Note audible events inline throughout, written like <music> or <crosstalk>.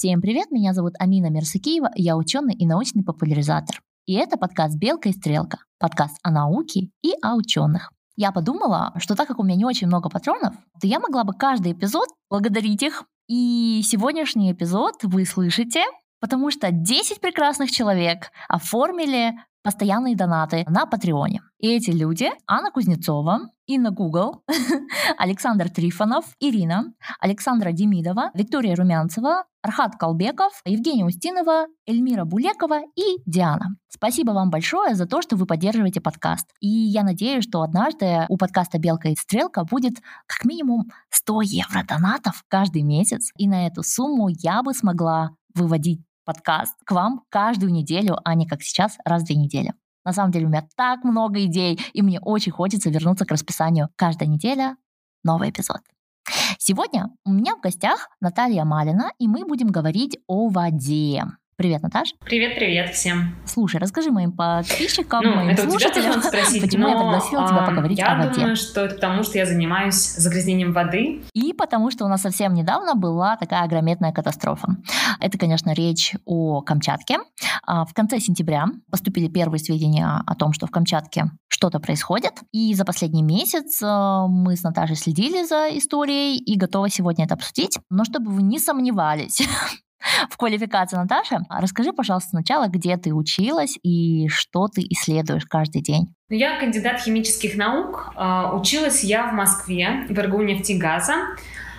Всем привет, меня зовут Амина Мерсакиева, я ученый и научный популяризатор. И это подкаст «Белка и стрелка», подкаст о науке и о ученых. Я подумала, что так как у меня не очень много патронов, то я могла бы каждый эпизод благодарить их. И сегодняшний эпизод вы слышите, потому что 10 прекрасных человек оформили постоянные донаты на Патреоне. И эти люди — Анна Кузнецова, Инна Гугл, <laughs> Александр Трифонов, Ирина, Александра Демидова, Виктория Румянцева, Архат Колбеков, Евгения Устинова, Эльмира Булекова и Диана. Спасибо вам большое за то, что вы поддерживаете подкаст. И я надеюсь, что однажды у подкаста «Белка и стрелка» будет как минимум 100 евро донатов каждый месяц. И на эту сумму я бы смогла выводить подкаст к вам каждую неделю, а не как сейчас, раз в две недели. На самом деле у меня так много идей, и мне очень хочется вернуться к расписанию. Каждая неделя новый эпизод. Сегодня у меня в гостях Наталья Малина, и мы будем говорить о воде. Привет, Наташ. Привет, привет всем. Слушай, расскажи моим подписчикам, ну, моим это слушателям, спросить, почему я пригласила тебя поговорить я о воде. Я думаю, что это потому, что я занимаюсь загрязнением воды. И потому, что у нас совсем недавно была такая огрометная катастрофа. Это, конечно, речь о Камчатке. А, в конце сентября поступили первые сведения о том, что в Камчатке что-то происходит. И за последний месяц э, мы с Наташей следили за историей и готовы сегодня это обсудить. Но чтобы вы не сомневались, <laughs> в квалификации Наташи. Расскажи, пожалуйста, сначала, где ты училась и что ты исследуешь каждый день. Я кандидат химических наук. А, училась я в Москве, в РГУ нефтегаза.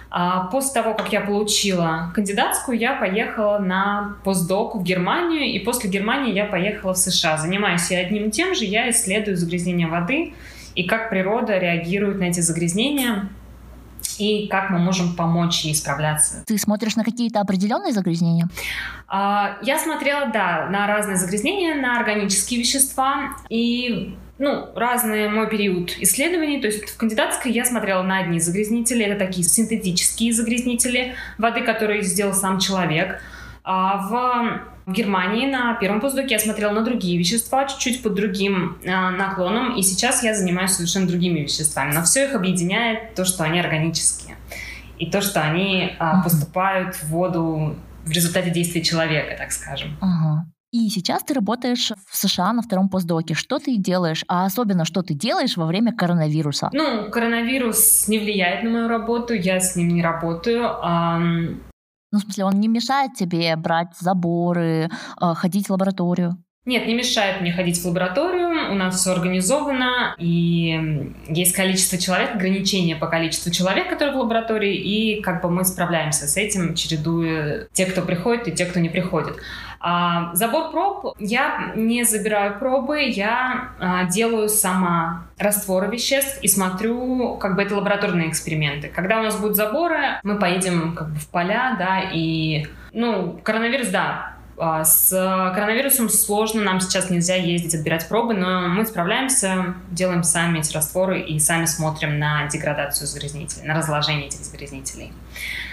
А, после того, как я получила кандидатскую, я поехала на постдок в Германию, и после Германии я поехала в США. Занимаюсь я одним и тем же, я исследую загрязнение воды и как природа реагирует на эти загрязнения и как мы можем помочь ей справляться. Ты смотришь на какие-то определенные загрязнения? А, я смотрела, да, на разные загрязнения, на органические вещества и ну, разный мой период исследований. То есть в кандидатской я смотрела на одни загрязнители. Это такие синтетические загрязнители воды, которые сделал сам человек. А в в Германии на первом постдоке я смотрела на другие вещества, чуть-чуть под другим э, наклоном, и сейчас я занимаюсь совершенно другими веществами. Но все их объединяет то, что они органические, и то, что они э, поступают в воду в результате действия человека, так скажем. Ага. И сейчас ты работаешь в США на втором постдоке. Что ты делаешь? А особенно, что ты делаешь во время коронавируса? Ну, коронавирус не влияет на мою работу, я с ним не работаю. Ну, в смысле, он не мешает тебе брать заборы, э, ходить в лабораторию? Нет, не мешает мне ходить в лабораторию, у нас все организовано, и есть количество человек, ограничение по количеству человек, которые в лаборатории, и как бы мы справляемся с этим, чередуя те, кто приходит, и те, кто не приходит. А, забор проб, я не забираю пробы, я а, делаю сама растворы веществ и смотрю, как бы это лабораторные эксперименты. Когда у нас будут заборы, мы поедем как бы в поля, да, и, ну, коронавирус, да, а, с коронавирусом сложно, нам сейчас нельзя ездить, отбирать пробы, но мы справляемся, делаем сами эти растворы и сами смотрим на деградацию загрязнителей, на разложение этих загрязнителей.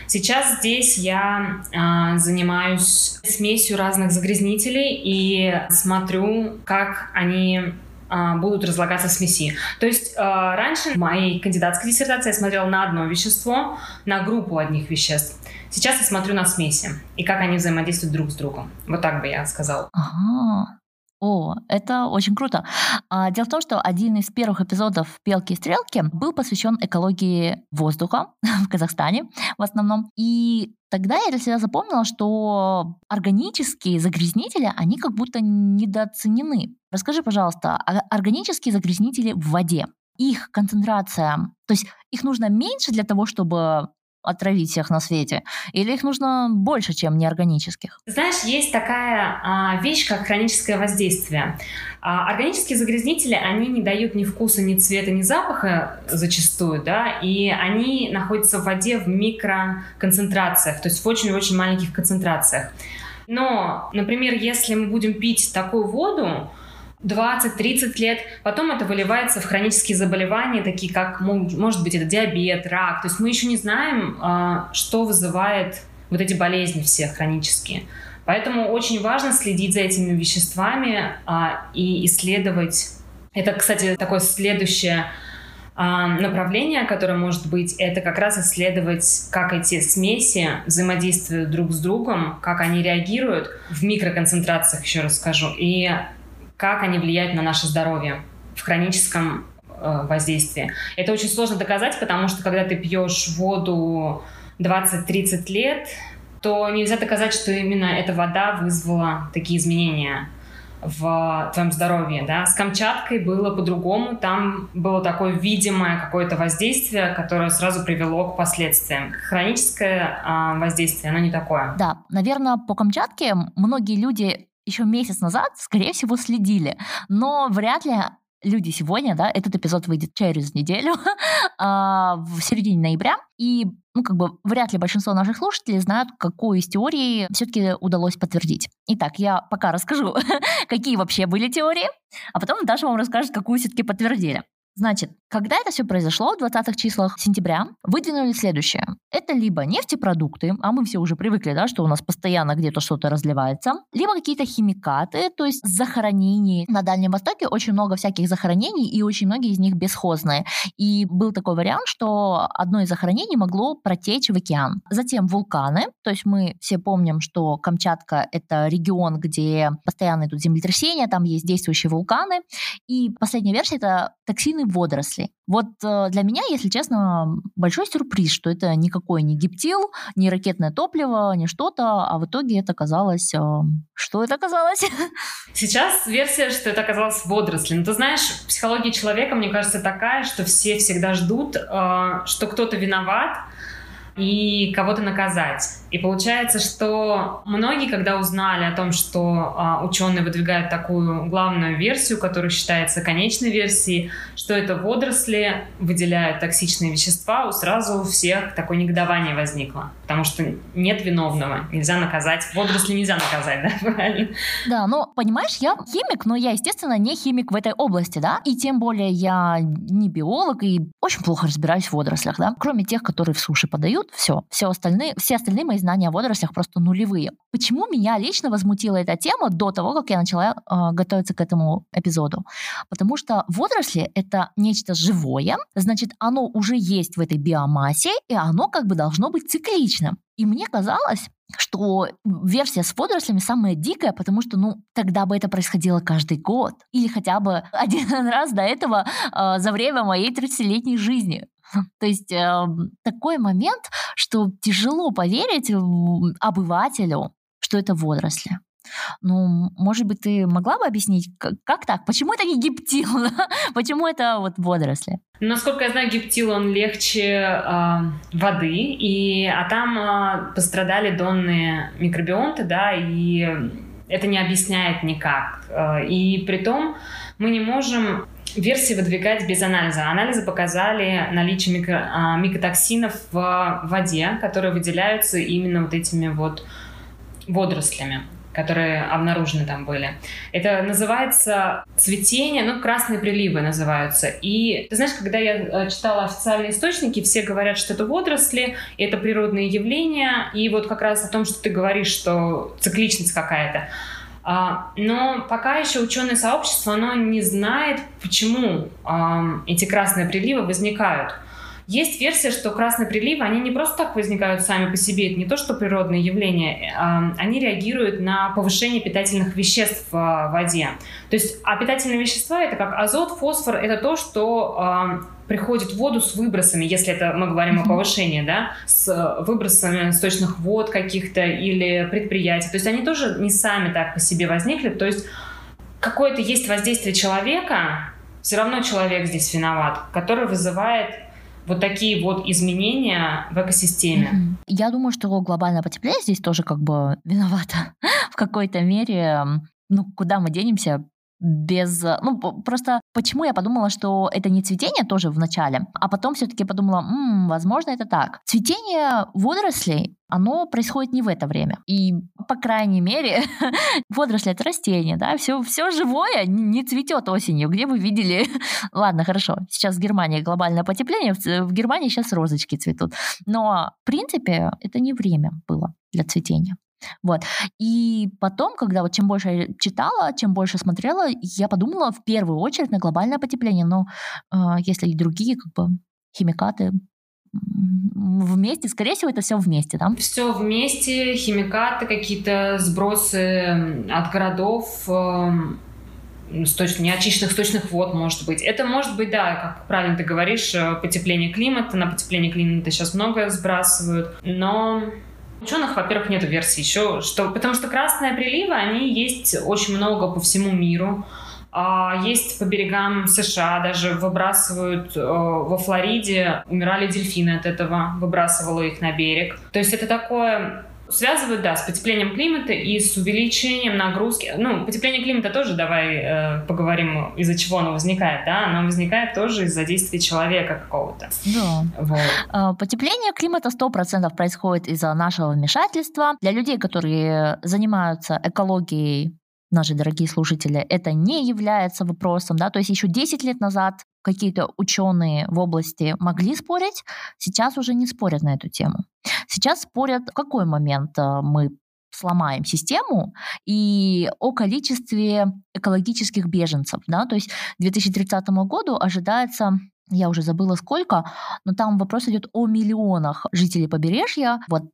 Сейчас здесь я э, занимаюсь смесью разных загрязнителей и смотрю, как они а, будут разлагаться в смеси. То есть э, раньше в моей кандидатской диссертации я смотрела на одно вещество, на группу одних веществ. Сейчас я смотрю на смеси и как они взаимодействуют друг с другом. Вот так бы я сказала. Ага. О, это очень круто. А, дело в том, что один из первых эпизодов «Пелки и стрелки» был посвящен экологии воздуха <laughs> в Казахстане в основном. И тогда я для себя запомнила, что органические загрязнители, они как будто недооценены. Расскажи, пожалуйста, а органические загрязнители в воде, их концентрация, то есть их нужно меньше для того, чтобы отравить всех на свете? Или их нужно больше, чем неорганических? Знаешь, есть такая а, вещь, как хроническое воздействие. А, органические загрязнители, они не дают ни вкуса, ни цвета, ни запаха зачастую, да, и они находятся в воде в микроконцентрациях, то есть в очень-очень маленьких концентрациях. Но, например, если мы будем пить такую воду, 20-30 лет, потом это выливается в хронические заболевания, такие как, может быть, это диабет, рак. То есть мы еще не знаем, а, что вызывает вот эти болезни все хронические. Поэтому очень важно следить за этими веществами а, и исследовать. Это, кстати, такое следующее А, направление, которое может быть, это как раз исследовать, как эти смеси взаимодействуют друг с другом, как они реагируют в микроконцентрациях, еще раз скажу, и как они влияют на наше здоровье в хроническом э, воздействии. Это очень сложно доказать, потому что когда ты пьешь воду 20-30 лет, то нельзя доказать, что именно эта вода вызвала такие изменения в твоем здоровье, да. С Камчаткой было по-другому, там было такое видимое какое-то воздействие, которое сразу привело к последствиям. Хроническое э, воздействие, оно не такое. Да, наверное, по Камчатке многие люди еще месяц назад, скорее всего, следили, но вряд ли люди сегодня, да, этот эпизод выйдет через неделю, <laughs> а, в середине ноября, и, ну, как бы, вряд ли большинство наших слушателей знают, какую из теорий все-таки удалось подтвердить. Итак, я пока расскажу, <laughs> какие вообще были теории, а потом Даша вам расскажет, какую все-таки подтвердили. Значит, когда это все произошло, в 20-х числах сентября, выдвинули следующее. Это либо нефтепродукты, а мы все уже привыкли, да, что у нас постоянно где-то что-то разливается, либо какие-то химикаты, то есть захоронений. На Дальнем Востоке очень много всяких захоронений, и очень многие из них бесхозные. И был такой вариант, что одно из захоронений могло протечь в океан. Затем вулканы, то есть мы все помним, что Камчатка — это регион, где постоянно идут землетрясения, там есть действующие вулканы. И последняя версия — это токсины водорослей. Вот э, для меня, если честно, большой сюрприз, что это никакой не гиптил, не ракетное топливо, не что-то, а в итоге это оказалось... Э, что это оказалось? <laughs> Сейчас версия, что это оказалось водоросли. Но ты знаешь, психология человека, мне кажется, такая, что все всегда ждут, э, что кто-то виноват, и кого-то наказать. И получается, что многие, когда узнали о том, что а, ученые выдвигают такую главную версию, которая считается конечной версией, что это водоросли выделяют токсичные вещества, у сразу у всех такое негодование возникло. Потому что нет виновного, нельзя наказать. Водоросли нельзя наказать, <laughs> да, правильно? Да, но понимаешь, я химик, но я, естественно, не химик в этой области, да, и тем более я не биолог и очень плохо разбираюсь в водорослях, да, кроме тех, которые в суше подают, все. Все остальные, все остальные мои знания о водорослях просто нулевые. Почему меня лично возмутила эта тема до того, как я начала э, готовиться к этому эпизоду? Потому что водоросли — это нечто живое, значит, оно уже есть в этой биомассе, и оно как бы должно быть цикличным. И мне казалось, что версия с водорослями самая дикая, потому что, ну, тогда бы это происходило каждый год. Или хотя бы <laughs> один раз до этого э, за время моей 30-летней жизни. <laughs> То есть э, такой момент, что тяжело поверить обывателю, что это водоросли. Ну, может быть, ты могла бы объяснить, как, как так? Почему это не гиптил? <laughs> Почему это вот водоросли? Насколько я знаю, гиптил, он легче э, воды, и, а там э, пострадали донные микробионты, да, и это не объясняет никак. Э, и при том мы не можем версии выдвигать без анализа. Анализы показали наличие микро, а, микотоксинов в воде, которые выделяются именно вот этими вот водорослями которые обнаружены там были. Это называется цветение, ну, красные приливы называются. И ты знаешь, когда я э, читала официальные источники, все говорят, что это водоросли, это природные явления, и вот как раз о том, что ты говоришь, что цикличность какая-то. А, но пока еще ученое сообщество, оно не знает, почему эти красные приливы возникают. Есть версия, что красные приливы, они не просто так возникают сами по себе, это не то, что природные явления, они реагируют на повышение питательных веществ в воде. То есть, а питательные вещества это как азот, фосфор, это то, что приходит в воду с выбросами, если это мы говорим о повышении, да, с выбросами сточных вод каких-то или предприятий. То есть они тоже не сами так по себе возникли. То есть какое-то есть воздействие человека, все равно человек здесь виноват, который вызывает вот такие вот изменения в экосистеме. Я думаю, что глобальное потепление здесь тоже как бы виновато <laughs> в какой-то мере. Ну, куда мы денемся? Без... Ну, просто почему я подумала, что это не цветение тоже в начале, а потом все-таки подумала, м-м, возможно, это так. Цветение водорослей, оно происходит не в это время. И, по крайней мере, <laughs> водоросли — это растения, да, все, все живое не цветет осенью. Где вы видели? <laughs> Ладно, хорошо, сейчас в Германии глобальное потепление, в Германии сейчас розочки цветут. Но, в принципе, это не время было для цветения. Вот. И потом, когда вот чем больше я читала, чем больше смотрела, я подумала в первую очередь на глобальное потепление. Но э, если и другие как бы химикаты вместе, скорее всего, это все вместе, да? Все вместе, химикаты, какие-то сбросы от городов, эм, сточ... неочищенных сточных вод, может быть. Это может быть, да, как правильно ты говоришь, э, потепление климата. На потепление климата сейчас многое сбрасывают. Но ученых, во-первых, нет версии еще, что... потому что красные приливы, они есть очень много по всему миру. А есть по берегам США, даже выбрасывают э, во Флориде, умирали дельфины от этого, выбрасывало их на берег. То есть это такое Связывают, да, с потеплением климата и с увеличением нагрузки. Ну, потепление климата тоже, давай э, поговорим, из-за чего оно возникает, да? Оно возникает тоже из-за действия человека какого-то. Да. Вот. А, потепление климата 100% происходит из-за нашего вмешательства. Для людей, которые занимаются экологией наши дорогие слушатели, это не является вопросом, да, то есть еще 10 лет назад какие-то ученые в области могли спорить, сейчас уже не спорят на эту тему. Сейчас спорят, в какой момент э, мы сломаем систему и о количестве экологических беженцев. Да? То есть к 2030 году ожидается я уже забыла сколько, но там вопрос идет о миллионах жителей побережья. Вот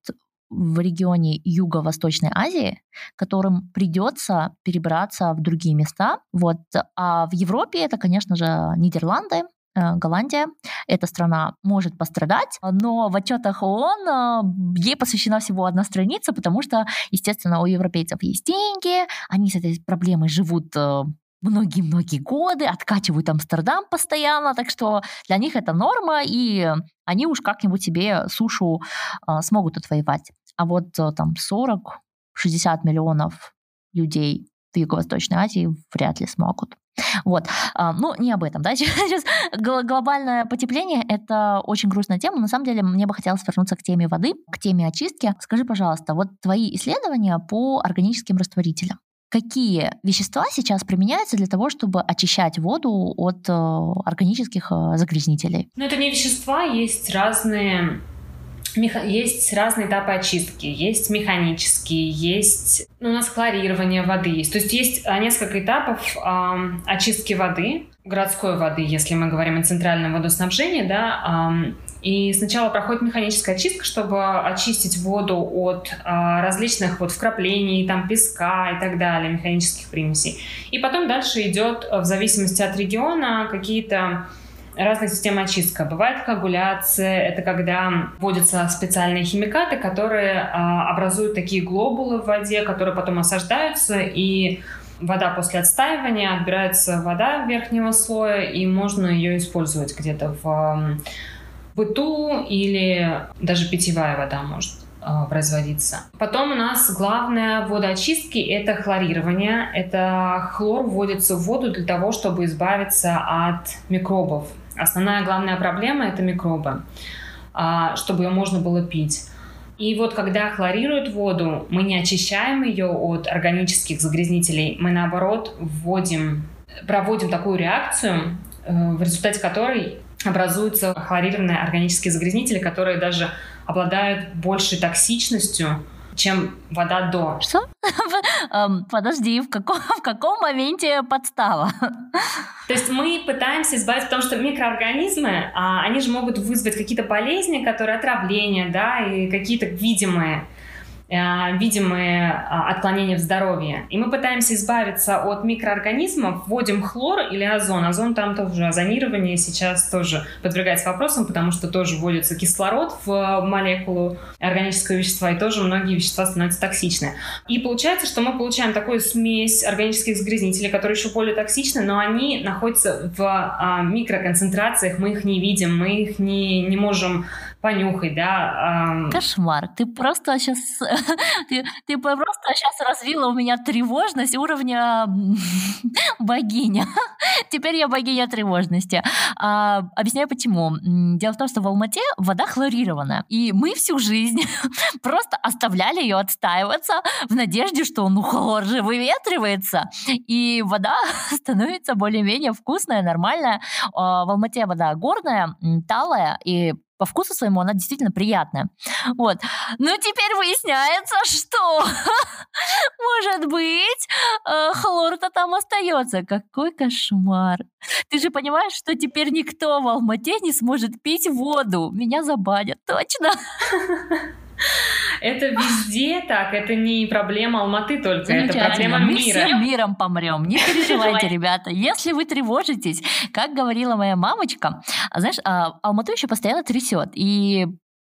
в регионе Юго-Восточной Азии, которым придется перебраться в другие места. Вот. А в Европе это, конечно же, Нидерланды, Голландия. Эта страна может пострадать, но в отчетах ООН э, ей посвящена всего одна страница, потому что, естественно, у европейцев есть деньги, они с этой проблемой живут э, многие-многие годы, откачивают Амстердам постоянно, так что для них это норма, и они уж как-нибудь себе сушу э, смогут отвоевать. А вот э, там 40-60 миллионов людей в Юго-Восточной Азии вряд ли смогут. Вот. А, ну, не об этом, да, <laughs> сейчас глобальное потепление — это очень грустная тема. На самом деле, мне бы хотелось вернуться к теме воды, к теме очистки. Скажи, пожалуйста, вот твои исследования по органическим растворителям какие вещества сейчас применяются для того, чтобы очищать воду от э, органических э, загрязнителей? Ну, это не вещества, есть разные есть разные этапы очистки. Есть механические, есть... Ну, у нас хлорирование воды есть. То есть есть а, несколько этапов э, очистки воды, городской воды, если мы говорим о центральном водоснабжении, да, и сначала проходит механическая очистка, чтобы очистить воду от а, различных вот вкраплений, там песка и так далее, механических примесей. И потом дальше идет, в зависимости от региона, какие-то разные системы очистка. Бывает коагуляция, это когда вводятся специальные химикаты, которые а, образуют такие глобулы в воде, которые потом осаждаются, и вода после отстаивания, отбирается вода верхнего слоя, и можно ее использовать где-то в быту или даже питьевая вода может э, производиться. Потом у нас главное в водоочистке — это хлорирование. Это хлор вводится в воду для того, чтобы избавиться от микробов. Основная главная проблема — это микробы, а, чтобы ее можно было пить. И вот когда хлорируют воду, мы не очищаем ее от органических загрязнителей, мы наоборот вводим, проводим такую реакцию, э, в результате которой образуются хлорированные органические загрязнители, которые даже обладают большей токсичностью, чем вода до. Что? <laughs> Эм, подожди, в каком, <laughs> в каком моменте подстава? То есть мы пытаемся избавиться, потому что микроорганизмы, а, они же могут вызвать какие-то болезни, которые отравления, да, и какие-то видимые видимые а, отклонения в здоровье. И мы пытаемся избавиться от микроорганизмов, вводим хлор или озон. Озон там тоже, озонирование сейчас тоже подвергается вопросам, потому что тоже вводится кислород в молекулу органического вещества, и тоже многие вещества становятся токсичны. И получается, что мы получаем такую смесь органических загрязнителей, которые еще более токсичны, но они находятся в а, микроконцентрациях, мы их не видим, мы их не, не можем понюхать, да. Кошмар. Ты просто сейчас, <laughs> ты, ты просто сейчас развила у меня тревожность уровня <laughs> богиня. <laughs> Теперь я богиня тревожности. А, объясняю почему. Дело в том, что в Алмате вода хлорированная, и мы всю жизнь просто оставляли ее отстаиваться в надежде, что ну хлор же выветривается, и вода становится более-менее вкусная, нормальная. А, в Алмате вода горная, талая, и по вкусу своему она действительно приятная. Вот. Но теперь выясняется, что <laughs> может быть э, хлор-то там остается. Какой кошмар. Ты же понимаешь, что теперь никто в Алмате не сможет пить воду. Меня забанят, точно. <laughs> Это везде так, это не проблема Алматы только, это проблема Мы мира. всем миром помрем, не <laughs> переживайте, ребята. Если вы тревожитесь, как говорила моя мамочка, а знаешь, а, Алмату еще постоянно трясет. И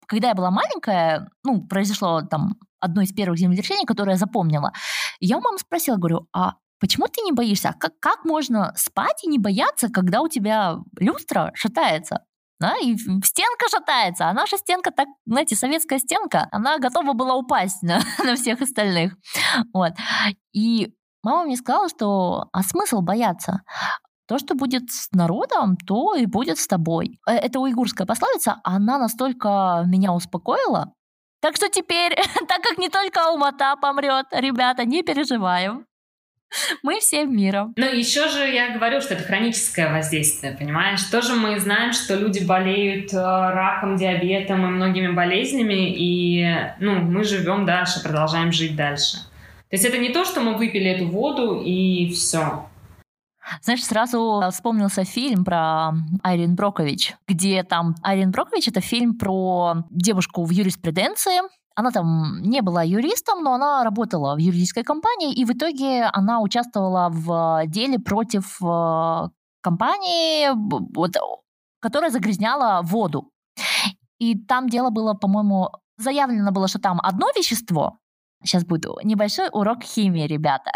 когда я была маленькая, ну, произошло там одно из первых землетрясений, которое я запомнила. Я у мамы спросила, говорю, а почему ты не боишься? Как, как можно спать и не бояться, когда у тебя люстра шатается? Да, и стенка шатается, а наша стенка, так, знаете, советская стенка, она готова была упасть <laughs> на, на всех остальных. Вот. И мама мне сказала, что а смысл бояться? То, что будет с народом, то и будет с тобой. Э, это уйгурская пословица, она настолько меня успокоила, так что теперь, <laughs> так как не только Алмата помрет, ребята, не переживаем. <laughs> Мы всем миром. Но еще же я говорю, что это хроническое воздействие, понимаешь? Тоже мы знаем, что люди болеют э, раком, диабетом и многими болезнями, и ну, мы живем дальше, продолжаем жить дальше. То есть это не то, что мы выпили эту воду и все. Знаешь, сразу вспомнился фильм про Айрин Брокович, где там Айрин Брокович — это фильм про девушку в юриспруденции, она там не была юристом, но она работала в юридической компании, и в итоге она участвовала в деле против э, компании, вот, которая загрязняла воду. И там дело было, по-моему, заявлено было, что там одно вещество, Сейчас будет небольшой урок химии, ребята.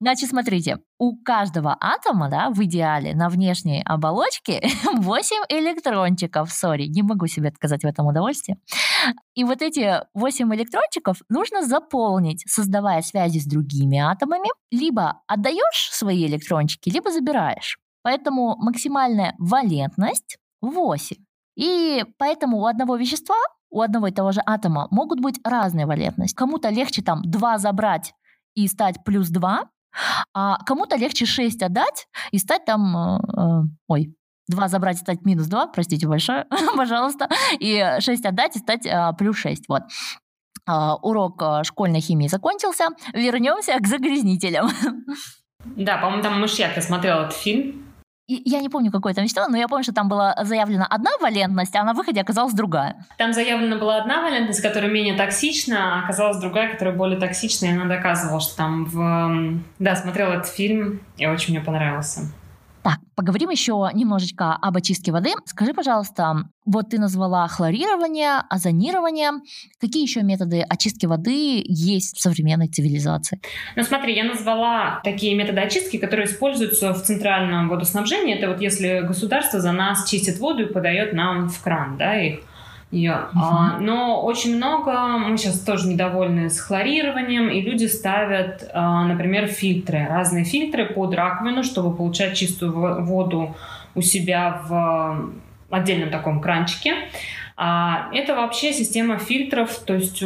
Значит, смотрите, у каждого атома, да, в идеале на внешней оболочке <laughs> 8 электрончиков. Сори, не могу себе отказать в этом удовольствии. И вот эти 8 электрончиков нужно заполнить, создавая связи с другими атомами. Либо отдаешь свои электрончики, либо забираешь. Поэтому максимальная валентность 8. И поэтому у одного вещества у одного и того же атома могут быть разные валентности. Кому-то легче там 2 забрать и стать плюс 2, а кому-то легче 6 отдать и стать там... Э, э, ой, 2 забрать и стать минус 2, простите большое, <laughs> пожалуйста, и 6 отдать и стать э, плюс 6. Вот. Э, урок э, школьной химии закончился. Вернемся к загрязнителям. <laughs> Да, по-моему, там мышьяк, я смотрела этот фильм. И я не помню, какое там вещество, но я помню, что там была заявлена одна валентность, а на выходе оказалась другая. Там заявлена была одна валентность, которая менее токсична, а оказалась другая, которая более токсичная, и она доказывала, что там в... Да, смотрела этот фильм, и очень мне понравился. Поговорим еще немножечко об очистке воды. Скажи, пожалуйста, вот ты назвала хлорирование, озонирование. Какие еще методы очистки воды есть в современной цивилизации? Ну смотри, я назвала такие методы очистки, которые используются в центральном водоснабжении. Это вот если государство за нас чистит воду и подает нам в кран, да, их ее. Угу. А, но очень много, мы сейчас тоже недовольны с хлорированием, и люди ставят, а, например, фильтры, разные фильтры под раковину, чтобы получать чистую воду у себя в отдельном таком кранчике. А, это вообще система фильтров, то есть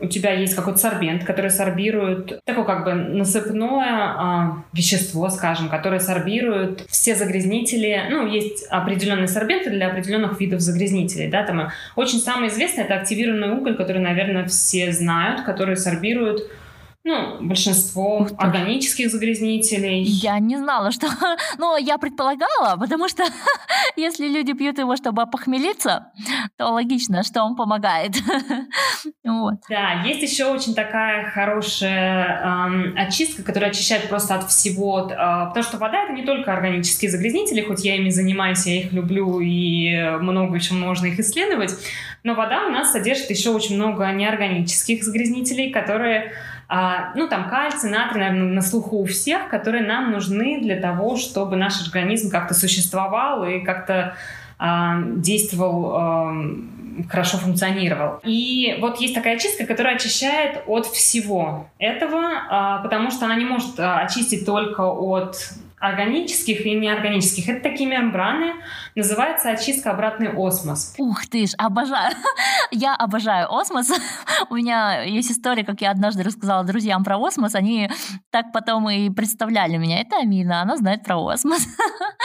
у тебя есть какой-то сорбент, который сорбирует такое как бы насыпное а, вещество, скажем, которое сорбирует все загрязнители. Ну, есть определенные сорбенты для определенных видов загрязнителей. Да, там очень самый известный это активированный уголь, который, наверное, все знают, который сорбирует ну, большинство органических загрязнителей. Я не знала, что... <laughs> Ну, я предполагала, потому что <laughs> если люди пьют его, чтобы опохмелиться, то логично, что он помогает. <laughs> вот. Да, есть еще очень такая хорошая эм, очистка, которая очищает просто от всего. Э, потому что вода — это не только органические загрязнители, хоть я ими занимаюсь, я их люблю, и много еще можно их исследовать. Но вода у нас содержит еще очень много неорганических загрязнителей, которые а, ну, там кальций, натрий, наверное, на слуху у всех, которые нам нужны для того, чтобы наш организм как-то существовал и как-то а, действовал, а, хорошо функционировал. И вот есть такая очистка, которая очищает от всего этого, потому что она не может очистить только от органических и неорганических. Это такие мембраны, называется очистка обратный осмос. Ух ты ж, обожаю. <laughs> Я обожаю осмос. <laughs> У меня есть история, как я однажды рассказала друзьям про осмос, они так потом и представляли меня. Это Амина, она знает про осмос.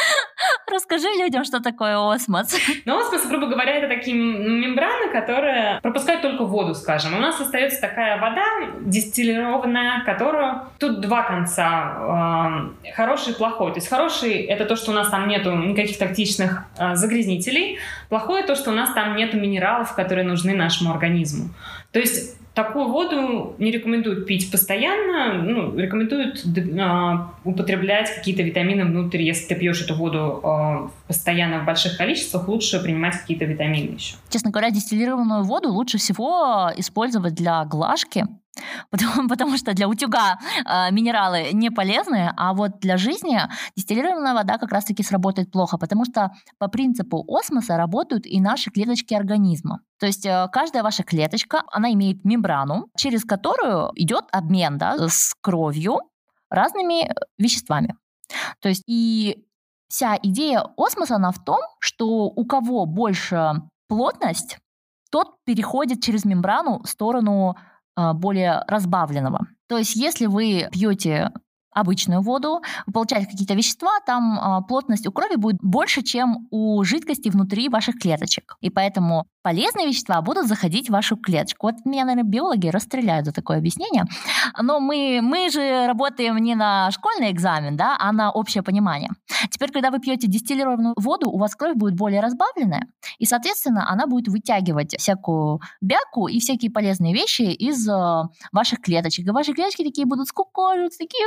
<laughs> Расскажи людям, что такое осмос. Ну, осмос, грубо говоря, это такие мембраны, которые пропускают только воду, скажем. У нас остается такая вода дистиллированная, которую... Тут два конца. Э, хороший и плохой. То есть хороший — это то, что у нас там нету никаких токсичных э, загрязнителей. Плохое — то, что у нас там нету минералов, которые нужны нашему организму. То есть Такую воду не рекомендуют пить постоянно, ну, рекомендуют э, употреблять какие-то витамины внутрь. Если ты пьешь эту воду э, постоянно в больших количествах, лучше принимать какие-то витамины еще. Честно говоря, дистиллированную воду лучше всего использовать для глажки, <laughs> Потому, потому что для утюга э, минералы не полезны, а вот для жизни дистиллированная вода как раз-таки сработает плохо, потому что по принципу осмоса работают и наши клеточки организма. То есть э, каждая ваша клеточка, она имеет мембрану, через которую идет обмен да, с кровью разными веществами. То есть и вся идея осмоса, она в том, что у кого больше плотность, тот переходит через мембрану в сторону более разбавленного. То есть, если вы пьете обычную воду, вы получаете какие-то вещества, там э, плотность у крови будет больше, чем у жидкости внутри ваших клеточек. И поэтому полезные вещества будут заходить в вашу клеточку. Вот меня, наверное, биологи расстреляют за такое объяснение. Но мы, мы же работаем не на школьный экзамен, да, а на общее понимание. Теперь, когда вы пьете дистиллированную воду, у вас кровь будет более разбавленная, и, соответственно, она будет вытягивать всякую бяку и всякие полезные вещи из э, ваших клеточек. И ваши клеточки такие будут скукоживаться, такие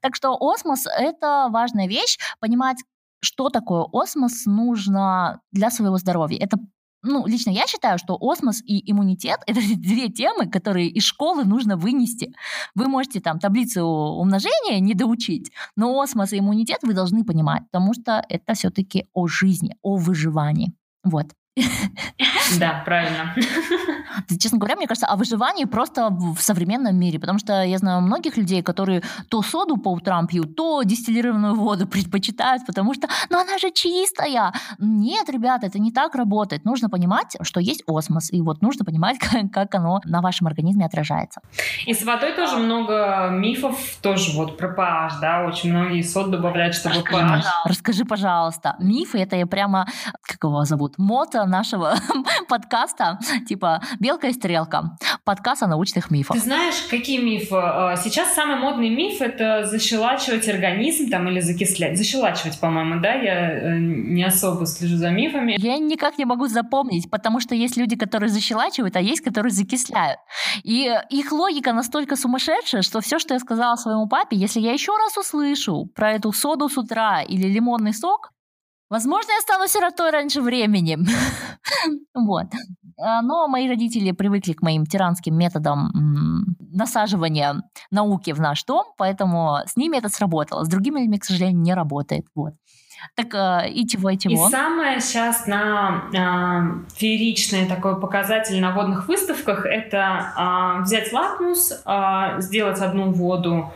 так что осмос — это важная вещь. Понимать, что такое осмос, нужно для своего здоровья. Это ну, лично я считаю, что осмос и иммунитет — это <laughs> две темы, которые из школы нужно вынести. Вы можете там таблицу умножения не доучить, но осмос и иммунитет вы должны понимать, потому что это все-таки о жизни, о выживании. Вот. <laughs> Да, правильно. <laughs> Честно говоря, мне кажется, о выживании просто в современном мире, потому что я знаю многих людей, которые то соду по утрам пьют, то дистиллированную воду <laughs> предпочитают, потому что, ну она же чистая. Нет, ребята, это не так работает. Нужно понимать, что есть осмос, и вот нужно понимать, <laughs> как, как оно на вашем организме отражается. И с водой тоже много мифов, тоже вот про pH, да, очень многие сод добавляют, чтобы pH. Расскажи, пожалуйста, мифы, это я прямо, как его зовут, мото нашего <laughs> подкаста, типа «Белка и стрелка», подкаст о научных мифах. Ты знаешь, какие мифы? А, сейчас самый модный миф — это защелачивать организм там или закислять. Защелачивать, по-моему, да? Я э, не особо слежу за мифами. Я никак не могу запомнить, потому что есть люди, которые защелачивают, а есть, которые закисляют. И их логика настолько сумасшедшая, что все, что я сказала своему папе, если я еще раз услышу про эту соду с утра или лимонный сок, Возможно, я стану сиротой раньше времени. <laughs> вот. А, но мои родители привыкли к моим тиранским методам насаживания науки в наш дом, поэтому с ними это сработало. С другими людьми, к сожалению, не работает. Вот. Так а, и чего, и чего? И самое сейчас на э, фееричный такой показатель на водных выставках это э, взять лакмус, э, сделать одну воду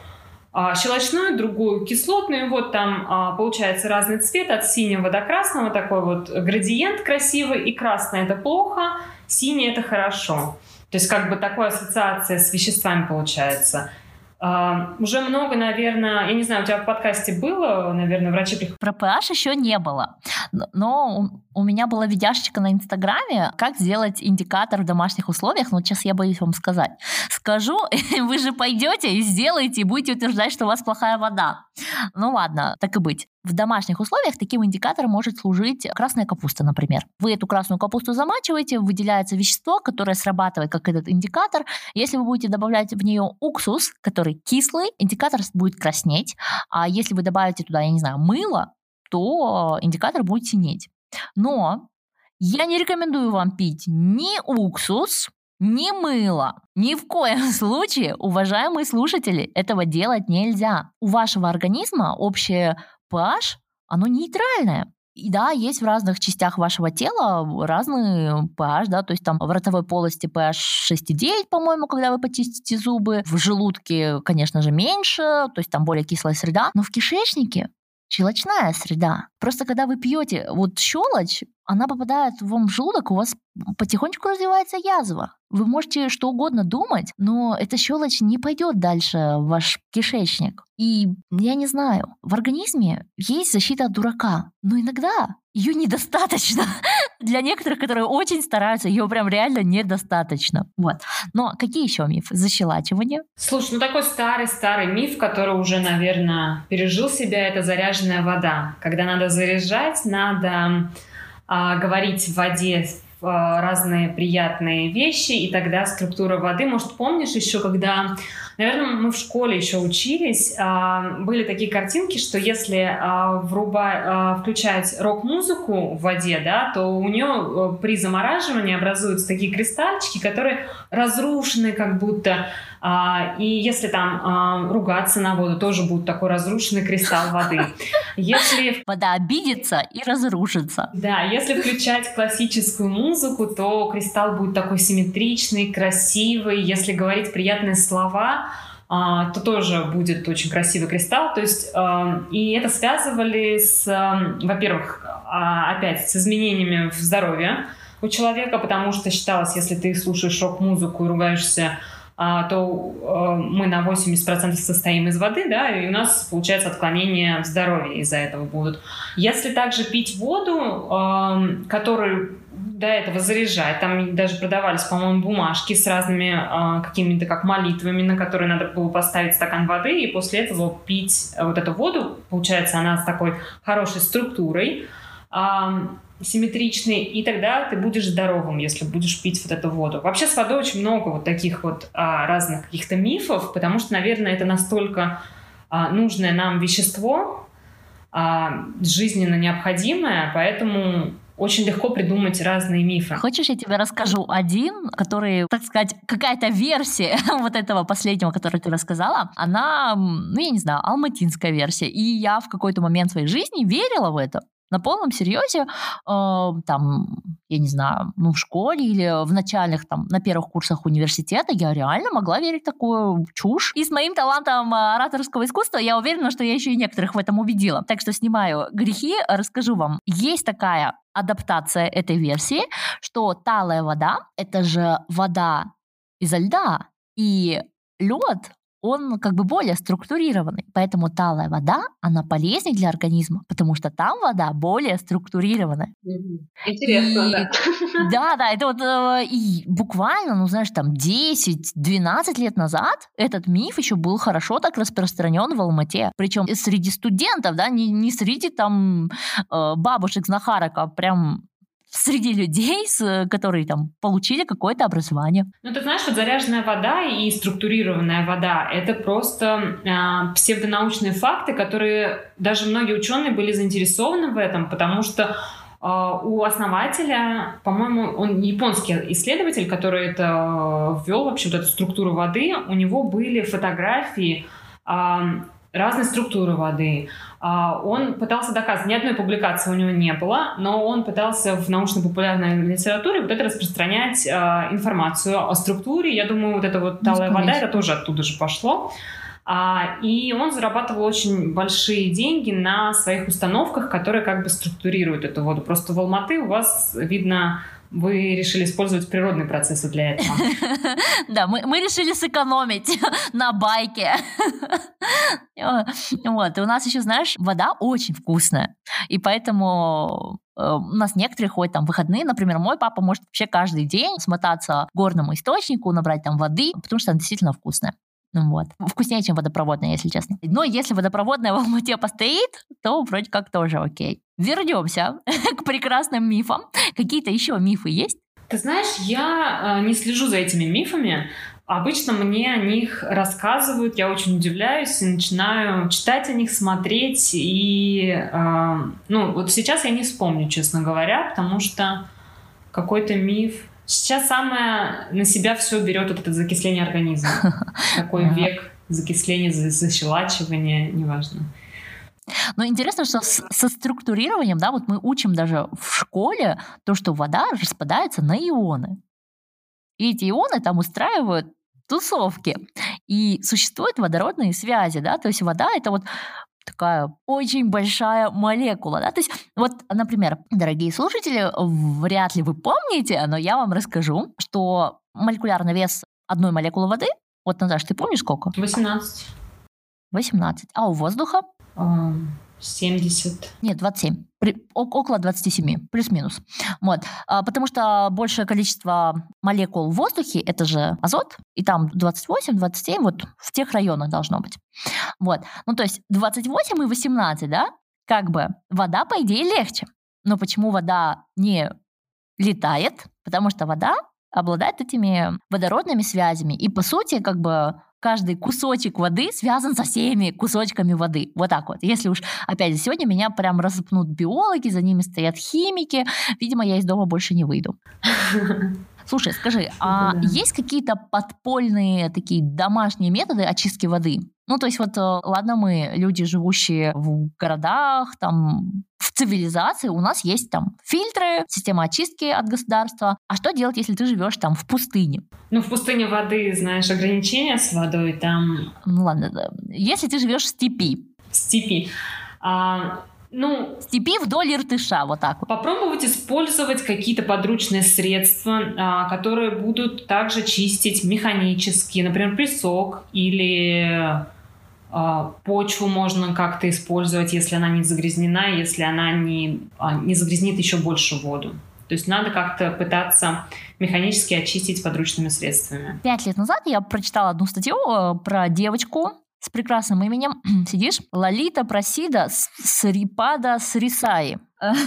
а, щелочную, другую кислотную. Вот там а, получается разный цвет от синего до красного, такой вот градиент красивый. И красное это плохо, синий это хорошо. То есть как бы такая ассоциация с веществами получается. Uh, уже много, наверное, я не знаю, у тебя в подкасте было, наверное, врачи приходят. Про pH еще не было, но у меня была видяшечка на Инстаграме, как сделать индикатор в домашних условиях, но сейчас я боюсь вам сказать. Скажу, <laughs> вы же пойдете и сделаете, и будете утверждать, что у вас плохая вода. Ну ладно, так и быть. В домашних условиях таким индикатором может служить красная капуста, например. Вы эту красную капусту замачиваете, выделяется вещество, которое срабатывает как этот индикатор. Если вы будете добавлять в нее уксус, который кислый, индикатор будет краснеть. А если вы добавите туда, я не знаю, мыло, то индикатор будет синеть. Но я не рекомендую вам пить ни уксус, ни мыло. Ни в коем <laughs> случае, уважаемые слушатели, этого делать нельзя. У вашего организма общее pH, оно нейтральное. И да, есть в разных частях вашего тела разный pH, да, то есть там в ротовой полости pH 6,9, по-моему, когда вы почистите зубы, в желудке, конечно же, меньше, то есть там более кислая среда, но в кишечнике щелочная среда. Просто когда вы пьете вот щелочь, она попадает вам в желудок, у вас потихонечку развивается язва. Вы можете что угодно думать, но эта щелочь не пойдет дальше в ваш кишечник. И я не знаю, в организме есть защита от дурака, но иногда ее недостаточно. <laughs> Для некоторых, которые очень стараются, ее прям реально недостаточно. Вот. Но какие еще мифы? Защелачивание? Слушай, ну такой старый-старый миф, который уже, наверное, пережил себя, это заряженная вода. Когда надо заряжать, надо а, говорить в воде разные приятные вещи, и тогда структура воды. Может, помнишь еще, когда Наверное, мы в школе еще учились. А, были такие картинки, что если а, врубать, а, включать рок-музыку в воде, да, то у нее э, при замораживании образуются такие кристальчики, которые разрушены как будто. И если там ругаться на воду, тоже будет такой разрушенный кристалл воды. Если... Вода обидится и разрушится. Да, если включать классическую музыку, то кристалл будет такой симметричный, красивый. Если говорить приятные слова, а, то тоже будет очень красивый кристалл. То есть, а, и это связывали с, а, во-первых, опять с изменениями в здоровье у человека, потому что считалось, если ты слушаешь рок-музыку и ругаешься, то мы на 80% состоим из воды, да, и у нас получается отклонение в здоровье из-за этого будут. Если также пить воду, которую до этого заряжать. Там даже продавались, по-моему, бумажки с разными какими-то как молитвами, на которые надо было поставить стакан воды и после этого пить вот эту воду. Получается, она с такой хорошей структурой, симметричной, и тогда ты будешь здоровым, если будешь пить вот эту воду. Вообще с водой очень много вот таких вот э, разных каких-то мифов, потому что, наверное, это настолько э, нужное нам вещество, жизненно необходимое, поэтому очень легко придумать разные мифы. Хочешь, я тебе расскажу один, который, так сказать, какая-то версия <laughs> вот этого последнего, который ты рассказала, она, ну, я не знаю, алматинская версия. И я в какой-то момент своей жизни верила в это на полном серьезе, э, там, я не знаю, ну, в школе или в начальных, там, на первых курсах университета я реально могла верить в такую чушь. И с моим талантом э, ораторского искусства я уверена, что я еще и некоторых в этом убедила. Так что снимаю грехи, расскажу вам. Есть такая адаптация этой версии, что талая вода — это же вода изо льда, и лед он как бы более структурированный. Поэтому талая вода, она полезнее для организма, потому что там вода более структурированная. Интересно, и, да. <laughs> Да, да, это вот э, и буквально, ну знаешь, там 10-12 лет назад этот миф еще был хорошо так распространен в Алмате. Причем среди студентов, да, не, не среди там э, бабушек-знахарок, а прям среди людей, которые там получили какое-то образование. Ну, ты знаешь, вот заряженная вода и структурированная вода — это просто э, псевдонаучные факты, которые даже многие ученые были заинтересованы в этом, потому что Uh, у основателя, по-моему, он японский исследователь, который это ввел вообще вот эту структуру воды, у него были фотографии uh, разной структуры воды. А, он пытался доказывать, ни одной публикации у него не было, но он пытался в научно-популярной литературе вот это распространять а, информацию о структуре. Я думаю, вот эта вот талая вода, это тоже оттуда же пошло. А, и он зарабатывал очень большие деньги на своих установках, которые как бы структурируют эту воду. Просто в Алматы у вас видно вы решили использовать природные процессы для этого. <laughs> Да, мы, мы решили сэкономить <laughs> на байке. <laughs> Вот, и у нас еще, знаешь, вода очень вкусная. И поэтому э, у нас некоторые ходят там выходные, например, мой папа может вообще каждый день смотаться к горному источнику, набрать там воды, потому что она действительно вкусная. Ну вот. Вкуснее, чем водопроводная, если честно. Но если водопроводная в Алмате постоит, то вроде как тоже окей. Вернемся <laughs> к прекрасным мифам. Какие-то еще мифы есть? Ты знаешь, я э, не слежу за этими мифами. Обычно мне о них рассказывают, я очень удивляюсь и начинаю читать о них, смотреть. И, э, ну, вот сейчас я не вспомню, честно говоря, потому что какой-то миф Сейчас самое на себя все берет вот это закисление организма. <laughs> Такой век закисления, защелачивания, неважно. Но интересно, что с, со структурированием, да, вот мы учим даже в школе то, что вода распадается на ионы. И эти ионы там устраивают тусовки. И существуют водородные связи, да, то есть вода — это вот такая очень большая молекула. Да? То есть, вот, например, дорогие слушатели, вряд ли вы помните, но я вам расскажу, что молекулярный вес одной молекулы воды, вот, Наташа, ты помнишь сколько? 18. 18. А у воздуха? 70. Нет, 27. При, около 27, плюс-минус. Вот. А, потому что большее количество молекул в воздухе – это же азот, и там 28, 27, вот в тех районах должно быть. Вот. Ну, то есть 28 и 18, да, как бы вода, по идее, легче. Но почему вода не летает? Потому что вода обладает этими водородными связями. И, по сути, как бы каждый кусочек воды связан со всеми кусочками воды. Вот так вот. Если уж, опять же, сегодня меня прям распнут биологи, за ними стоят химики, видимо, я из дома больше не выйду. <laughs> Слушай, скажи, а есть какие-то подпольные такие домашние методы очистки воды? Ну, то есть вот, э, ладно, мы люди, живущие в городах, там, в цивилизации, у нас есть там фильтры, система очистки от государства. А что делать, если ты живешь там в пустыне? Ну, в пустыне воды, знаешь, ограничения с водой там. Ну, ладно, да. если ты живешь в степи. В степи. А, ну, степи вдоль Иртыша, вот так вот. Попробовать использовать какие-то подручные средства, а, которые будут также чистить механически, например, песок или а, почву можно как-то использовать, если она не загрязнена, если она не, а, не загрязнит еще больше воду. То есть надо как-то пытаться механически очистить подручными средствами. Пять лет назад я прочитала одну статью э, про девочку, с прекрасным именем, <clears throat> сидишь, Лолита Просида Срипада Срисаи. <laughs>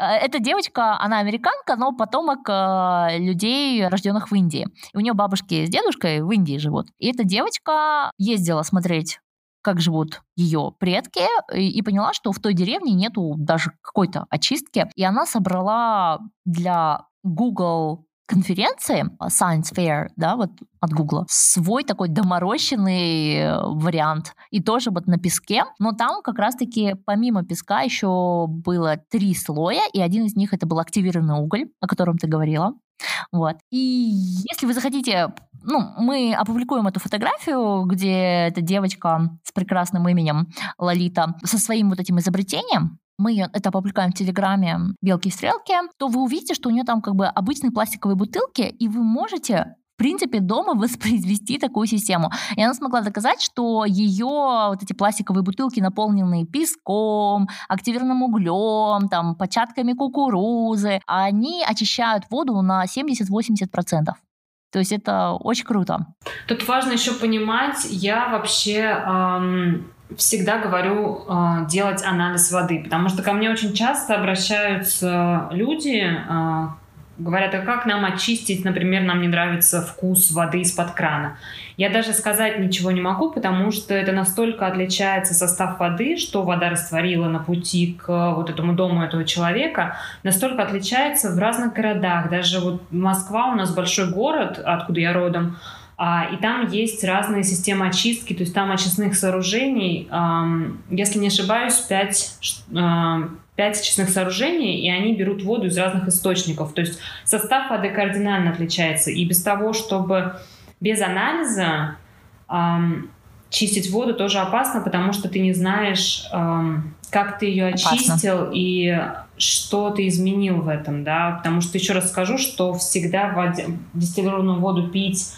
Э, эта девочка, она американка, но потомок э, людей, рожденных в Индии. И у нее бабушки с дедушкой в Индии живут. И эта девочка ездила смотреть как живут ее предки, и, и поняла, что в той деревне нету даже какой-то очистки. И она собрала для Google конференции Science Fair, да, вот от Гугла, свой такой доморощенный э, вариант. И тоже вот на песке. Но там как раз-таки помимо песка еще было три слоя, и один из них это был активированный уголь, о котором ты говорила. Вот. И если вы захотите, ну, мы опубликуем эту фотографию, где эта девочка с прекрасным именем Лолита со своим вот этим изобретением, мы это опубликуем в Телеграме «Белки и стрелки», то вы увидите, что у нее там как бы обычные пластиковые бутылки, и вы можете в принципе, дома <laughs> воспроизвести такую систему. И она смогла доказать, что ее вот эти пластиковые бутылки, наполненные песком, активированным углем, там, початками кукурузы, они очищают воду на 70-80%. То есть это очень круто. Тут важно еще понимать, я вообще эм, всегда говорю э, делать анализ воды, потому что ко мне очень часто обращаются люди, э, говорят, а как нам очистить, например, нам не нравится вкус воды из-под крана. Я даже сказать ничего не могу, потому что это настолько отличается состав воды, что вода растворила на пути к вот этому дому этого человека, настолько отличается в разных городах. Даже вот Москва у нас большой город, откуда я родом, и там есть разные системы очистки, то есть там очистных сооружений, если не ошибаюсь, 5, 5 очистных сооружений, и они берут воду из разных источников. То есть состав воды кардинально отличается. И без того, чтобы без анализа чистить воду тоже опасно, потому что ты не знаешь, как ты ее очистил опасно. и что ты изменил в этом, да, потому что еще раз скажу, что всегда воде, дистиллированную воду пить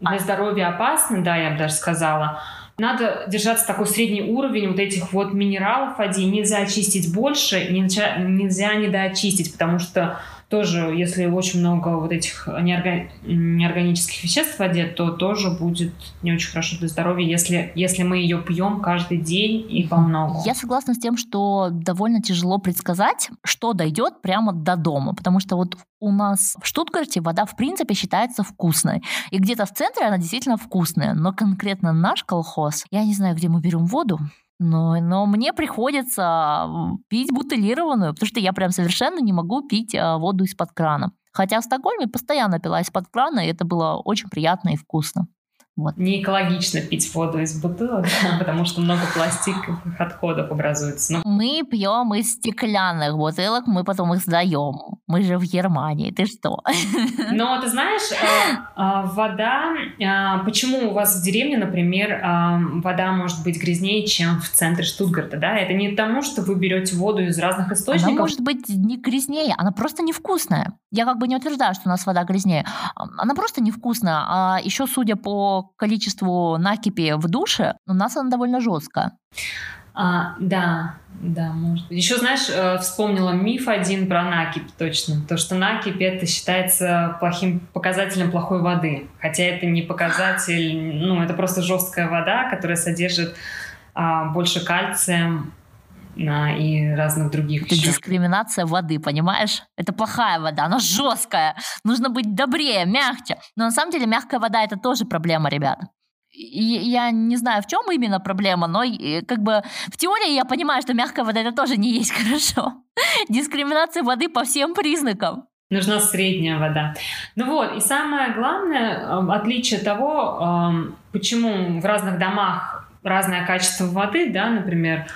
для здоровья опасно, да, я бы даже сказала. Надо держаться такой средний уровень вот этих вот минералов воде. Нельзя очистить больше, нельзя, нельзя недоочистить, потому что тоже, если очень много вот этих неорга... неорганических веществ в воде, то тоже будет не очень хорошо для здоровья, если, если мы ее пьем каждый день и по много. Я согласна с тем, что довольно тяжело предсказать, что дойдет прямо до дома, потому что вот у нас в Штутгарте вода в принципе считается вкусной. И где-то в центре она действительно вкусная. Но конкретно наш колхоз, я не знаю, где мы берем воду, но, но мне приходится пить бутылированную, потому что я прям совершенно не могу пить а, воду из-под крана. Хотя в Стокгольме постоянно пила из-под крана, и это было очень приятно и вкусно. Вот. Не экологично пить воду из бутылок, <laughs> потому что много пластиковых отходов образуется. Но... Мы пьем из стеклянных бутылок, мы потом их сдаем. Мы же в Германии, ты что? <laughs> Но ты знаешь, э, э, вода, э, почему у вас в деревне, например, вода может быть грязнее, чем в центре Штутгарта, да? Это не потому, что вы берете воду из разных источников. Она может быть не грязнее, она просто невкусная. Я как бы не утверждаю, что у нас вода грязнее. Она просто невкусная. А еще, судя по количеству накипи в душе, у нас она довольно жесткая. А, да, да, может быть. Еще, знаешь, э, вспомнила миф один про накипь, точно. То, что накипь это считается плохим показателем плохой воды. Хотя это не показатель, ну, это просто жесткая вода, которая содержит а, больше кальция и разных других Это еще. дискриминация воды, понимаешь? Это плохая вода, она жесткая. Нужно быть добрее, мягче. Но на самом деле мягкая вода это тоже проблема, ребята я не знаю, в чем именно проблема, но как бы в теории я понимаю, что мягкая вода это тоже не есть <laughs> хорошо. Дискриминация воды по всем признакам. Нужна средняя вода. Ну вот, и самое главное эм, отличие того, эм, почему в разных домах разное качество воды, да, например,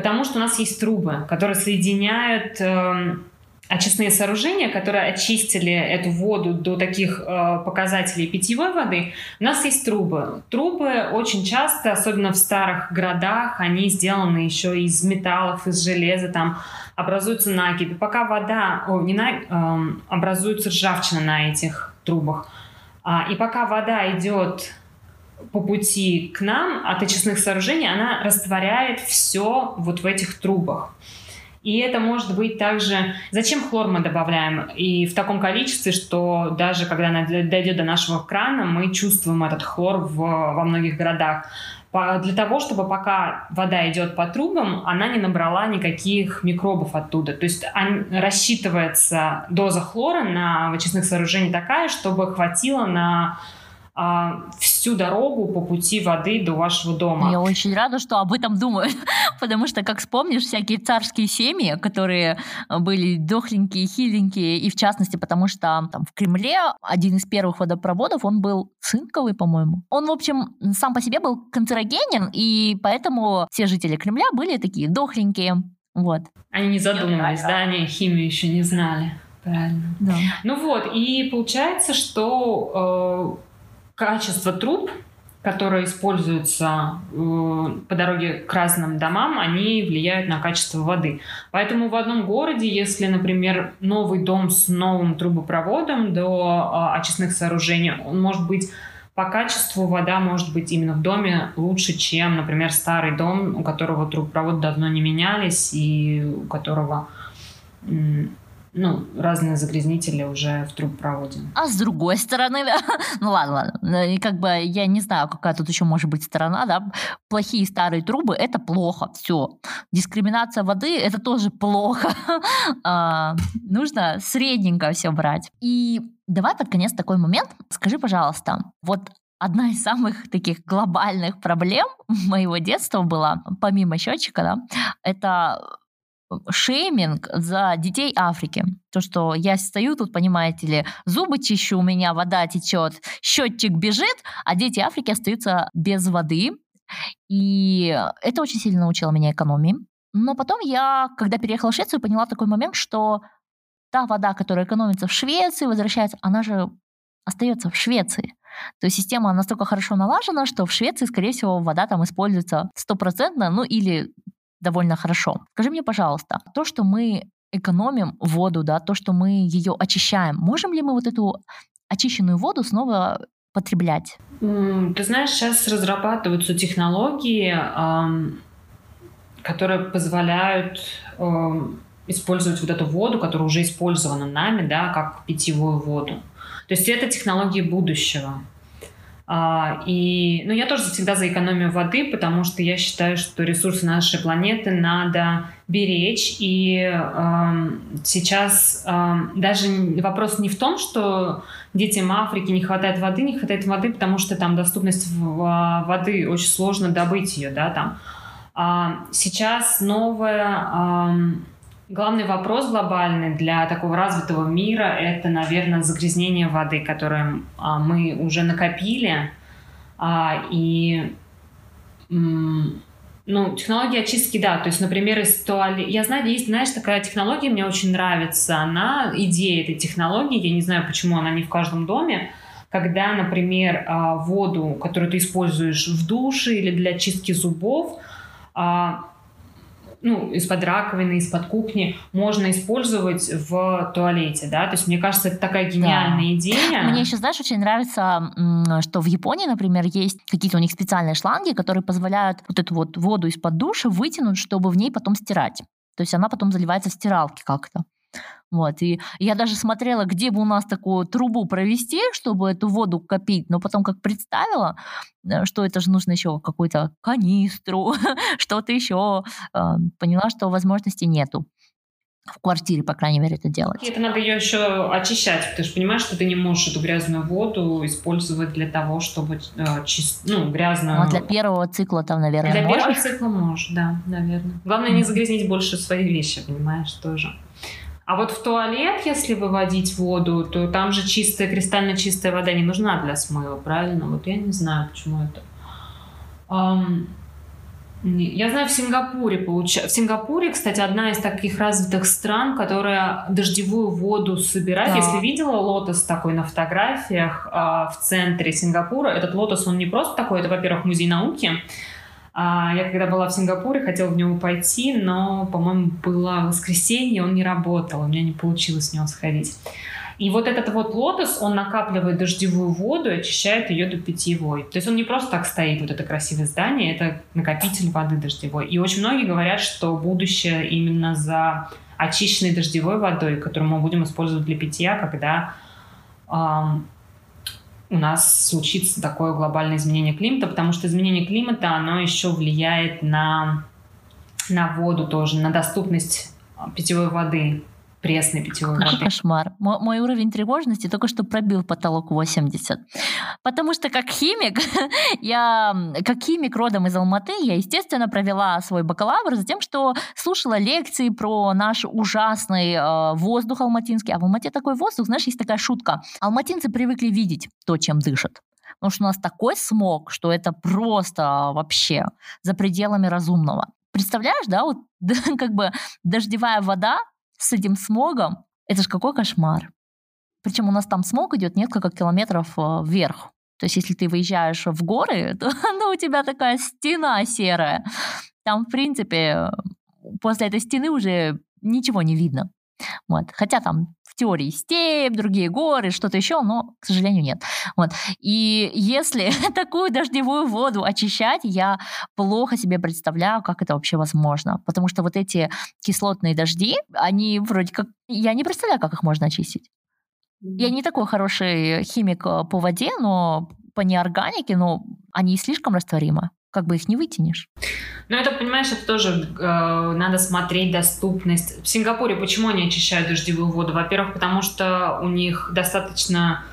потому что у нас есть трубы, которые соединяют эм, очистные сооружения, которые очистили эту воду до таких э, показателей питьевой воды, у нас есть трубы. Трубы очень часто, особенно в старых городах, они сделаны еще из металлов, из железа, там образуются накипи. Пока вода, о, не на, э, образуется ржавчина на этих трубах. А, и пока вода идет по пути к нам от очистных сооружений, она растворяет все вот в этих трубах. И это может быть также... Зачем хлор мы добавляем? И в таком количестве, что даже когда она дойдет до нашего крана, мы чувствуем этот хлор в, во многих городах. Для того, чтобы пока вода идет по трубам, она не набрала никаких микробов оттуда. То есть рассчитывается доза хлора на очистных сооружениях такая, чтобы хватило на всю дорогу по пути воды до вашего дома. Я очень рада, что об этом думаю, <laughs> потому что, как вспомнишь, всякие царские семьи, которые были дохленькие, хиленькие, и в частности, потому что там в Кремле один из первых водопроводов, он был цинковый, по-моему. Он, в общем, сам по себе был канцерогенен, и поэтому все жители Кремля были такие дохленькие. Вот. Они не задумывались, да, они химию еще не знали. Правильно. Да. Ну вот, и получается, что э, качество труб, которые используются э, по дороге к разным домам, они влияют на качество воды. Поэтому в одном городе, если, например, новый дом с новым трубопроводом до э, очистных сооружений, он может быть по качеству вода может быть именно в доме лучше, чем, например, старый дом, у которого трубопровод давно не менялись и у которого ну, разные загрязнители уже в трубопроводе. А с другой стороны, <laughs> ну ладно, ладно, как бы я не знаю, какая тут еще может быть сторона, да, плохие старые трубы – это плохо, все. Дискриминация воды – это тоже плохо. <laughs> а, нужно средненько все брать. И давай под конец такой момент, скажи, пожалуйста, вот одна из самых таких глобальных проблем <laughs> моего детства была, помимо счетчика, да, это шейминг за детей Африки. То, что я стою тут, понимаете ли, зубы чищу, у меня вода течет, счетчик бежит, а дети Африки остаются без воды. И это очень сильно научило меня экономии. Но потом я, когда переехала в Швецию, поняла такой момент, что та вода, которая экономится в Швеции, возвращается, она же остается в Швеции. То есть система настолько хорошо налажена, что в Швеции, скорее всего, вода там используется стопроцентно, ну или довольно хорошо. Скажи мне, пожалуйста, то, что мы экономим воду, да, то, что мы ее очищаем, можем ли мы вот эту очищенную воду снова потреблять? Ты знаешь, сейчас разрабатываются технологии, которые позволяют использовать вот эту воду, которая уже использована нами, да, как питьевую воду. То есть это технологии будущего. А, и, ну, я тоже всегда за экономию воды, потому что я считаю, что ресурсы нашей планеты надо беречь. И э, сейчас э, даже вопрос не в том, что детям Африки не хватает воды, не хватает воды, потому что там доступность воды очень сложно добыть ее, да, там. А сейчас новая Главный вопрос глобальный для такого развитого мира – это, наверное, загрязнение воды, которое а, мы уже накопили А, и ну, технология очистки, да, то есть, например, из туалета... Я знаю, есть, знаешь, такая технология, мне очень нравится, она, идея этой технологии, я не знаю, почему она не в каждом доме, когда, например, а, воду, которую ты используешь в душе или для чистки зубов, ну, из-под раковины, из-под кухни можно использовать в туалете, да, то есть мне кажется, это такая гениальная да. идея. Мне еще, знаешь, очень нравится, что в Японии, например, есть какие-то у них специальные шланги, которые позволяют вот эту вот воду из-под душа вытянуть, чтобы в ней потом стирать. То есть она потом заливается в стиралке как-то. Вот, и я даже смотрела, где бы у нас такую трубу провести, чтобы эту воду копить, но потом как представила, э, что это же нужно еще какую-то канистру, <laughs> что-то еще, а, поняла, что возможности нету в квартире, по крайней мере, это делать. это надо ее еще очищать. Ты же понимаешь, что ты не можешь эту грязную воду использовать для того, чтобы э, чист... ну, грязную... Ну, а для первого цикла там, наверное, Для можешь? первого цикла можешь, да, наверное. Главное не загрязнить больше свои вещи, понимаешь, тоже. А вот в туалет, если выводить воду, то там же чистая, кристально чистая вода не нужна для смыва, правильно? Вот я не знаю, почему это. Um, я знаю, в Сингапуре получается. В Сингапуре, кстати, одна из таких развитых стран, которая дождевую воду собирает. Да. Если видела лотос такой на фотографиях э, в центре Сингапура, этот лотос, он не просто такой, это, во-первых, музей науки, я когда была в Сингапуре, хотела в него пойти, но, по-моему, было воскресенье, он не работал, у меня не получилось в него сходить. И вот этот вот лотос, он накапливает дождевую воду и очищает ее до питьевой. То есть он не просто так стоит, вот это красивое здание, это накопитель воды дождевой. И очень многие говорят, что будущее именно за очищенной дождевой водой, которую мы будем использовать для питья, когда эм, у нас случится такое глобальное изменение климата, потому что изменение климата, оно еще влияет на, на воду тоже, на доступность питьевой воды пресной питьевой воды. кошмар. Мой, мой уровень тревожности только что пробил потолок 80. Потому что как химик, <laughs> я как химик родом из Алматы, я, естественно, провела свой бакалавр за тем, что слушала лекции про наш ужасный э, воздух алматинский. А в Алмате такой воздух, знаешь, есть такая шутка. Алматинцы привыкли видеть то, чем дышат. Потому что у нас такой смог, что это просто вообще за пределами разумного. Представляешь, да, вот <laughs> как бы дождевая вода с этим смогом, это же какой кошмар. Причем у нас там смог идет несколько километров э, вверх. То есть, если ты выезжаешь в горы, <laughs> то ну, у тебя такая стена серая. Там, в принципе, после этой стены уже ничего не видно. Вот. Хотя там теории степь, другие горы, что-то еще, но, к сожалению, нет. Вот. И если <laughs> такую дождевую воду очищать, я плохо себе представляю, как это вообще возможно. Потому что вот эти кислотные дожди, они вроде как... Я не представляю, как их можно очистить. Я не такой хороший химик э, по воде, но по неорганике, но они слишком растворимы как бы их не вытянешь. Ну, это, понимаешь, это тоже э, надо смотреть доступность. В Сингапуре почему они очищают дождевую воду? Во-первых, потому что у них достаточно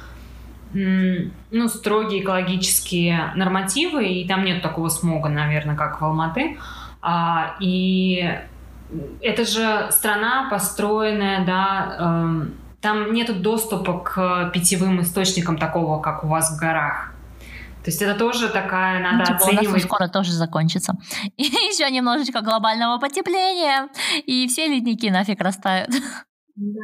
ну, строгие экологические нормативы, и там нет такого смога, наверное, как в Алматы. А, и это же страна, построенная, да, э, там нет доступа к питьевым источникам такого, как у вас в горах. То есть это тоже такая, надо ну, типа, оценивать. У нас скоро тоже закончится. <laughs> И еще немножечко глобального потепления, и все ледники нафиг растают. Да.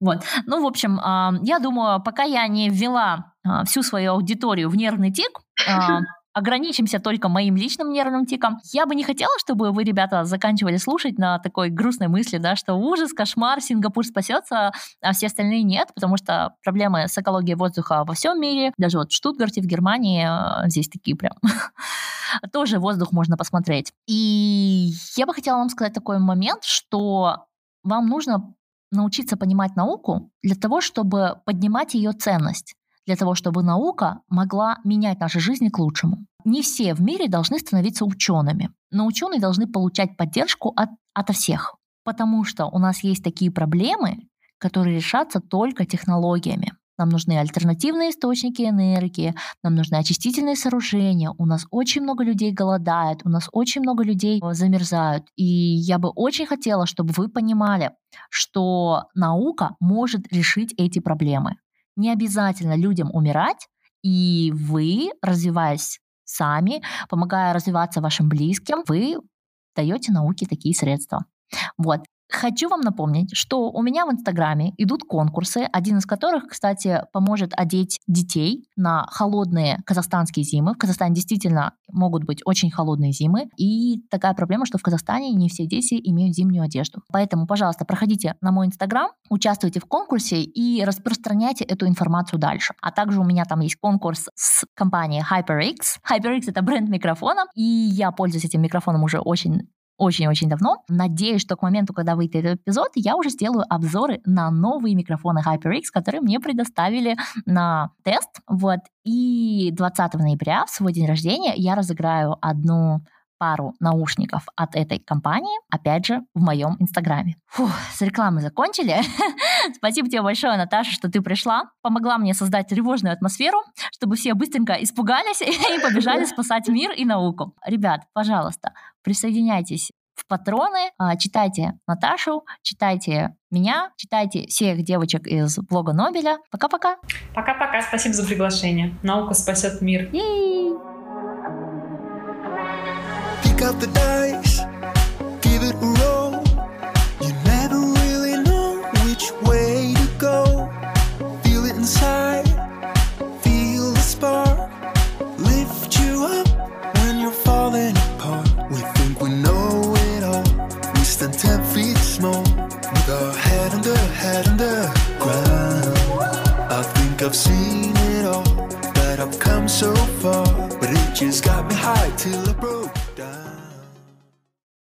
Вот. Ну, в общем, а, я думаю, пока я не ввела а, всю свою аудиторию в нервный тик, а, <laughs> ограничимся только моим личным нервным тиком. Я бы не хотела, чтобы вы, ребята, заканчивали слушать на такой грустной мысли, да, что ужас, кошмар, Сингапур спасется, а все остальные нет, потому что проблемы с экологией воздуха во всем мире, даже вот в Штутгарте, в Германии, э, здесь такие прям <laughs> тоже воздух можно посмотреть. И я бы хотела вам сказать такой момент, что вам нужно научиться понимать науку для того, чтобы поднимать ее ценность для того, чтобы наука могла менять наши жизни к лучшему. Не все в мире должны становиться учеными, но ученые должны получать поддержку от, от всех, потому что у нас есть такие проблемы, которые решатся только технологиями. Нам нужны альтернативные источники энергии, нам нужны очистительные сооружения, у нас очень много людей голодает, у нас очень много людей э, замерзают. И я бы очень хотела, чтобы вы понимали, что наука может решить эти проблемы. Не обязательно людям умирать, И вы, развиваясь сами, помогая развиваться вашим близким, вы даете науке такие средства. Вот. Хочу вам напомнить, что у меня в Инстаграме идут конкурсы, один из которых, кстати, поможет одеть детей на холодные казахстанские зимы. В Казахстане действительно могут быть очень холодные зимы, и такая проблема, что в Казахстане не все дети имеют зимнюю одежду. Поэтому, пожалуйста, проходите на мой Инстаграм, участвуйте в конкурсе и распространяйте эту информацию дальше. А также у меня там есть конкурс с компанией HyperX. HyperX — это бренд микрофона, и я пользуюсь этим микрофоном уже очень очень-очень давно. Надеюсь, что к моменту, когда выйдет этот эпизод, я уже сделаю обзоры на новые микрофоны HyperX, которые мне предоставили на тест. Вот. И 20 ноября, в свой день рождения, я разыграю одну пару наушников от этой компании, опять же, в моем инстаграме. Фух, с рекламой закончили. <laughs> Спасибо тебе большое, Наташа, что ты пришла, помогла мне создать тревожную атмосферу, чтобы все быстренько испугались <laughs> и побежали спасать мир и науку. Ребят, пожалуйста, присоединяйтесь в патроны, а, читайте Наташу, читайте меня, читайте всех девочек из блога Нобеля. Пока-пока. Пока-пока, спасибо за приглашение. Наука спасет мир. Pick up the dice, give it a roll. You never really know which way to go. Feel it inside, feel the spark. Lift you up when you're falling apart. We think we know it all. We stand ten feet small, with our head under, head under ground. I think I've seen it all, but I've come so far. But it just got me high till I broke.